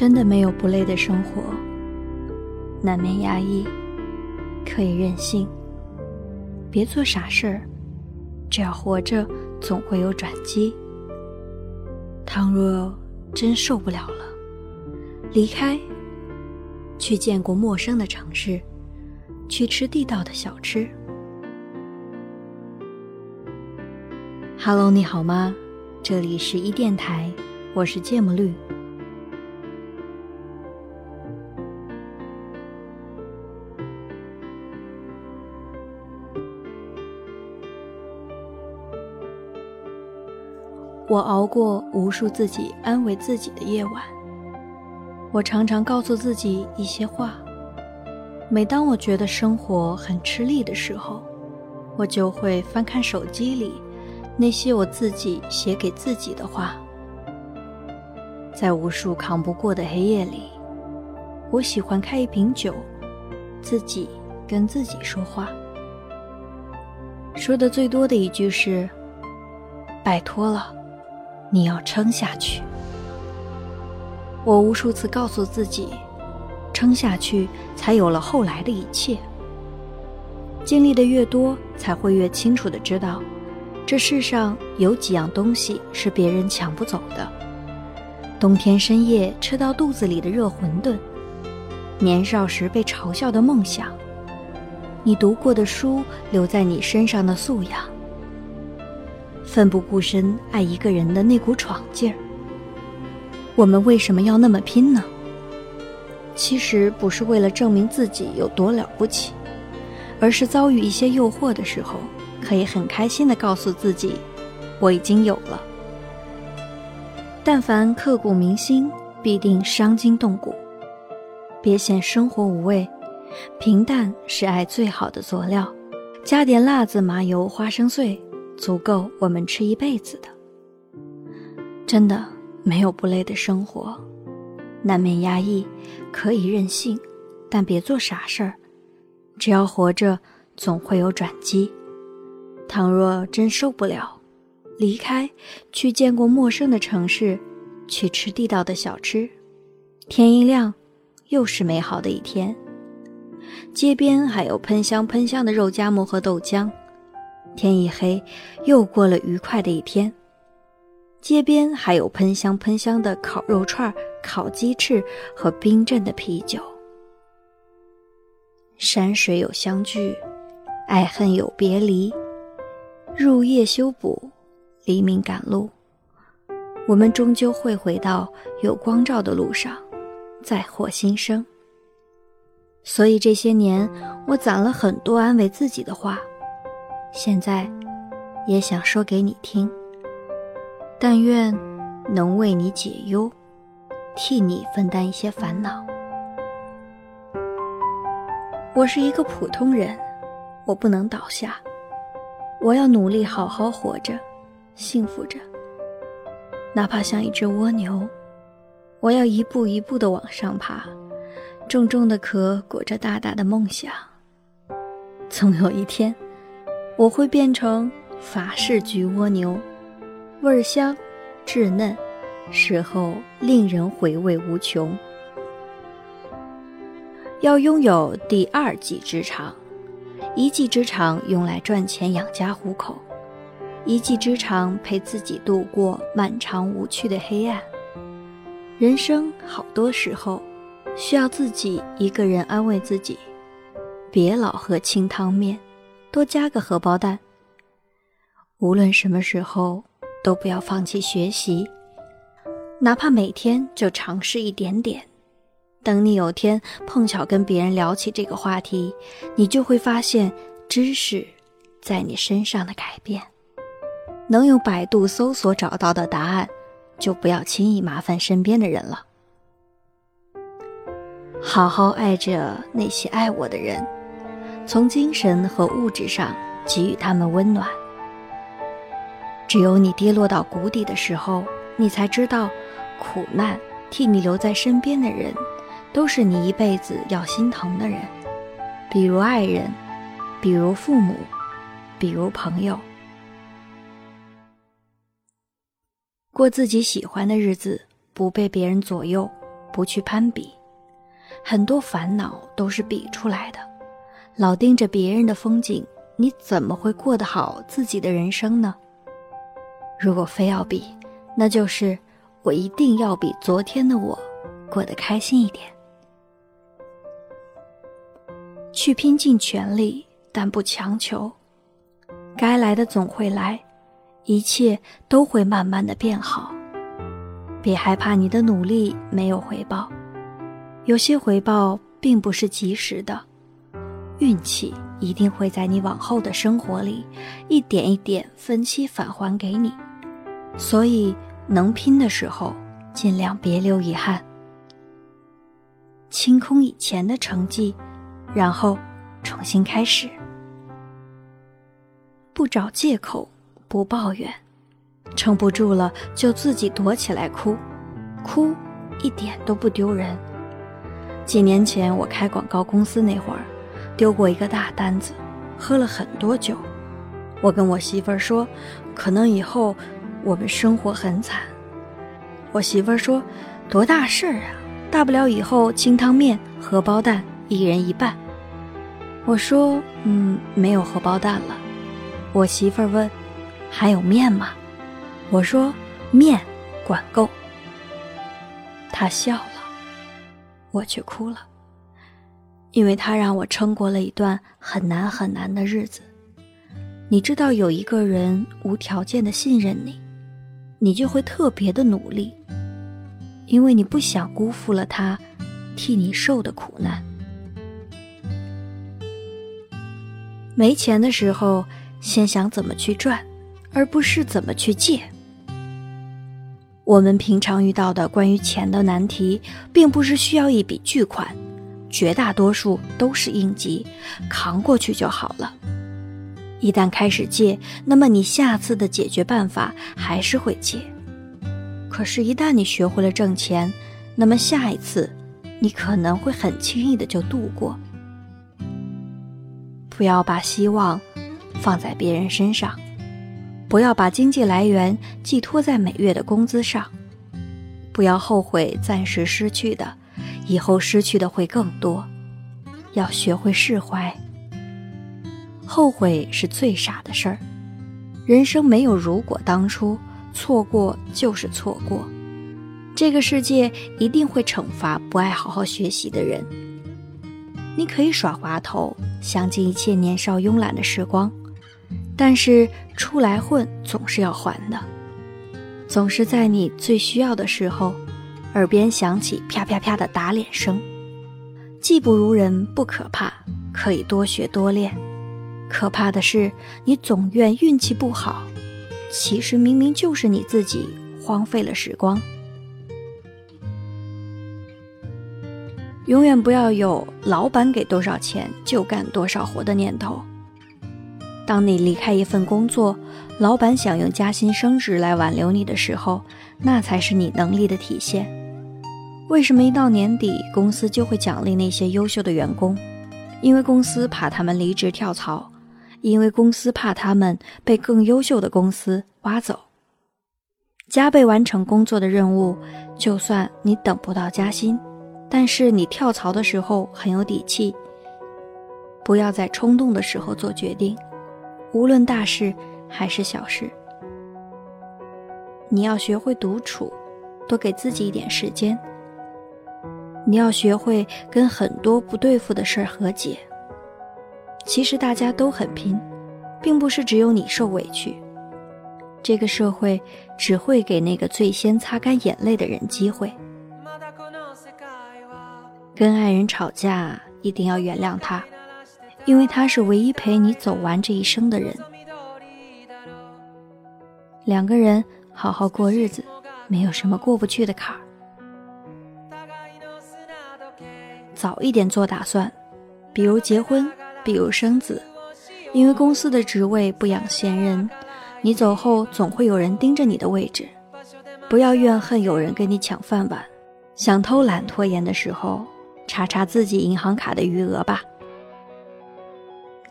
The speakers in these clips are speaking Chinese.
真的没有不累的生活，难免压抑，可以任性，别做傻事儿。只要活着，总会有转机。倘若真受不了了，离开，去见过陌生的城市，去吃地道的小吃。Hello，你好吗？这里是一电台，我是芥末绿。我熬过无数自己安慰自己的夜晚，我常常告诉自己一些话。每当我觉得生活很吃力的时候，我就会翻看手机里那些我自己写给自己的话。在无数扛不过的黑夜里，我喜欢开一瓶酒，自己跟自己说话。说的最多的一句是：“拜托了。”你要撑下去。我无数次告诉自己，撑下去才有了后来的一切。经历的越多，才会越清楚的知道，这世上有几样东西是别人抢不走的：冬天深夜吃到肚子里的热馄饨，年少时被嘲笑的梦想，你读过的书留在你身上的素养。奋不顾身爱一个人的那股闯劲儿，我们为什么要那么拼呢？其实不是为了证明自己有多了不起，而是遭遇一些诱惑的时候，可以很开心的告诉自己，我已经有了。但凡刻骨铭心，必定伤筋动骨。别嫌生活无味，平淡是爱最好的佐料，加点辣子、麻油、花生碎。足够我们吃一辈子的，真的没有不累的生活，难免压抑，可以任性，但别做傻事儿。只要活着，总会有转机。倘若真受不了，离开，去见过陌生的城市，去吃地道的小吃。天一亮，又是美好的一天。街边还有喷香喷香的肉夹馍和豆浆。天一黑，又过了愉快的一天。街边还有喷香喷香的烤肉串、烤鸡翅和冰镇的啤酒。山水有相聚，爱恨有别离。入夜修补，黎明赶路。我们终究会回到有光照的路上，再获新生。所以这些年，我攒了很多安慰自己的话。现在，也想说给你听。但愿能为你解忧，替你分担一些烦恼。我是一个普通人，我不能倒下，我要努力好好活着，幸福着。哪怕像一只蜗牛，我要一步一步的往上爬，重重的壳裹着大大的梦想。总有一天。我会变成法式焗蜗牛，味儿香，稚嫩，事后令人回味无穷。要拥有第二技之长，一技之长用来赚钱养家糊口，一技之长陪自己度过漫长无趣的黑暗。人生好多时候需要自己一个人安慰自己，别老喝清汤面。多加个荷包蛋。无论什么时候，都不要放弃学习，哪怕每天就尝试一点点。等你有天碰巧跟别人聊起这个话题，你就会发现知识在你身上的改变。能用百度搜索找到的答案，就不要轻易麻烦身边的人了。好好爱着那些爱我的人。从精神和物质上给予他们温暖。只有你跌落到谷底的时候，你才知道，苦难替你留在身边的人，都是你一辈子要心疼的人，比如爱人，比如父母，比如朋友。过自己喜欢的日子，不被别人左右，不去攀比。很多烦恼都是比出来的，老盯着别人的风景，你怎么会过得好自己的人生呢？如果非要比，那就是我一定要比昨天的我过得开心一点。去拼尽全力，但不强求。该来的总会来，一切都会慢慢的变好。别害怕你的努力没有回报，有些回报并不是及时的，运气一定会在你往后的生活里一点一点分期返还给你。所以，能拼的时候，尽量别留遗憾，清空以前的成绩。然后重新开始，不找借口，不抱怨，撑不住了就自己躲起来哭，哭一点都不丢人。几年前我开广告公司那会儿，丢过一个大单子，喝了很多酒。我跟我媳妇儿说，可能以后我们生活很惨。我媳妇儿说，多大事儿啊，大不了以后清汤面、荷包蛋。一人一半。我说：“嗯，没有荷包蛋了。”我媳妇儿问：“还有面吗？”我说：“面管够。”她笑了，我却哭了，因为他让我撑过了一段很难很难的日子。你知道，有一个人无条件的信任你，你就会特别的努力，因为你不想辜负了他替你受的苦难。没钱的时候，先想怎么去赚，而不是怎么去借。我们平常遇到的关于钱的难题，并不是需要一笔巨款，绝大多数都是应急，扛过去就好了。一旦开始借，那么你下次的解决办法还是会借。可是，一旦你学会了挣钱，那么下一次，你可能会很轻易的就度过。不要把希望放在别人身上，不要把经济来源寄托在每月的工资上，不要后悔暂时失去的，以后失去的会更多。要学会释怀，后悔是最傻的事儿。人生没有如果当初，错过就是错过。这个世界一定会惩罚不爱好好学习的人。你可以耍滑头，想尽一切年少慵懒的时光，但是出来混总是要还的。总是在你最需要的时候，耳边响起啪啪啪的打脸声。技不如人不可怕，可以多学多练。可怕的是你总怨运气不好，其实明明就是你自己荒废了时光。永远不要有老板给多少钱就干多少活的念头。当你离开一份工作，老板想用加薪升职来挽留你的时候，那才是你能力的体现。为什么一到年底公司就会奖励那些优秀的员工？因为公司怕他们离职跳槽，因为公司怕他们被更优秀的公司挖走。加倍完成工作的任务，就算你等不到加薪。但是你跳槽的时候很有底气。不要在冲动的时候做决定，无论大事还是小事。你要学会独处，多给自己一点时间。你要学会跟很多不对付的事儿和解。其实大家都很拼，并不是只有你受委屈。这个社会只会给那个最先擦干眼泪的人机会。跟爱人吵架，一定要原谅他，因为他是唯一陪你走完这一生的人。两个人好好过日子，没有什么过不去的坎儿。早一点做打算，比如结婚，比如生子，因为公司的职位不养闲人，你走后总会有人盯着你的位置。不要怨恨有人跟你抢饭碗，想偷懒拖延的时候。查查自己银行卡的余额吧。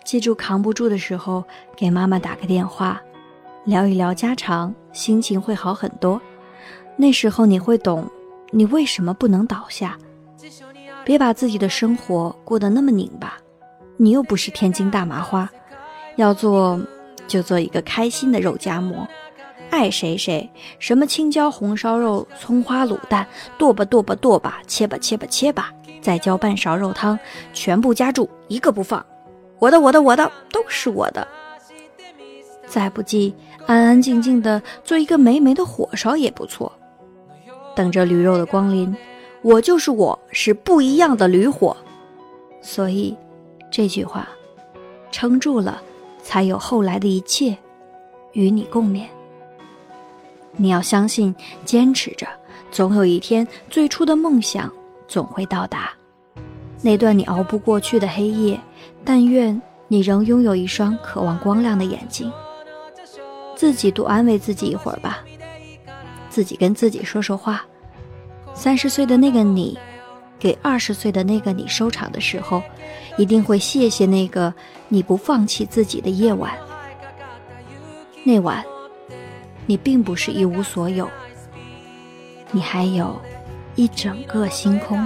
记住，扛不住的时候给妈妈打个电话，聊一聊家常，心情会好很多。那时候你会懂，你为什么不能倒下？别把自己的生活过得那么拧巴，你又不是天津大麻花，要做就做一个开心的肉夹馍，爱谁谁，什么青椒红烧肉、葱花卤蛋，剁吧剁吧剁吧，切吧切吧切吧，再浇半勺肉汤，全部夹住，一个不放，我的我的我的都是我的。再不济，安安静静的做一个美美的火烧也不错，等着驴肉的光临。我就是我，是不一样的驴火，所以这句话撑住了，才有后来的一切与你共勉。你要相信，坚持着，总有一天，最初的梦想总会到达。那段你熬不过去的黑夜，但愿你仍拥有一双渴望光亮的眼睛。自己多安慰自己一会儿吧，自己跟自己说说话。三十岁的那个你，给二十岁的那个你收场的时候，一定会谢谢那个你不放弃自己的夜晚。那晚，你并不是一无所有，你还有一整个星空。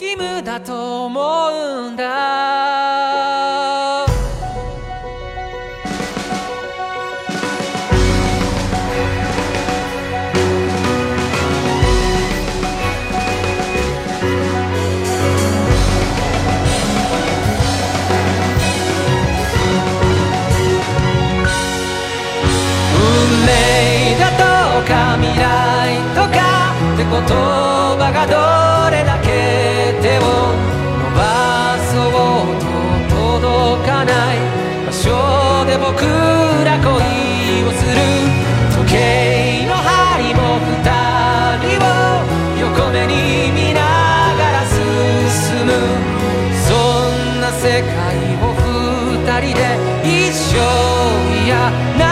義務だと思うんだ。運命だとか未来とかって言葉がどう人で一生やな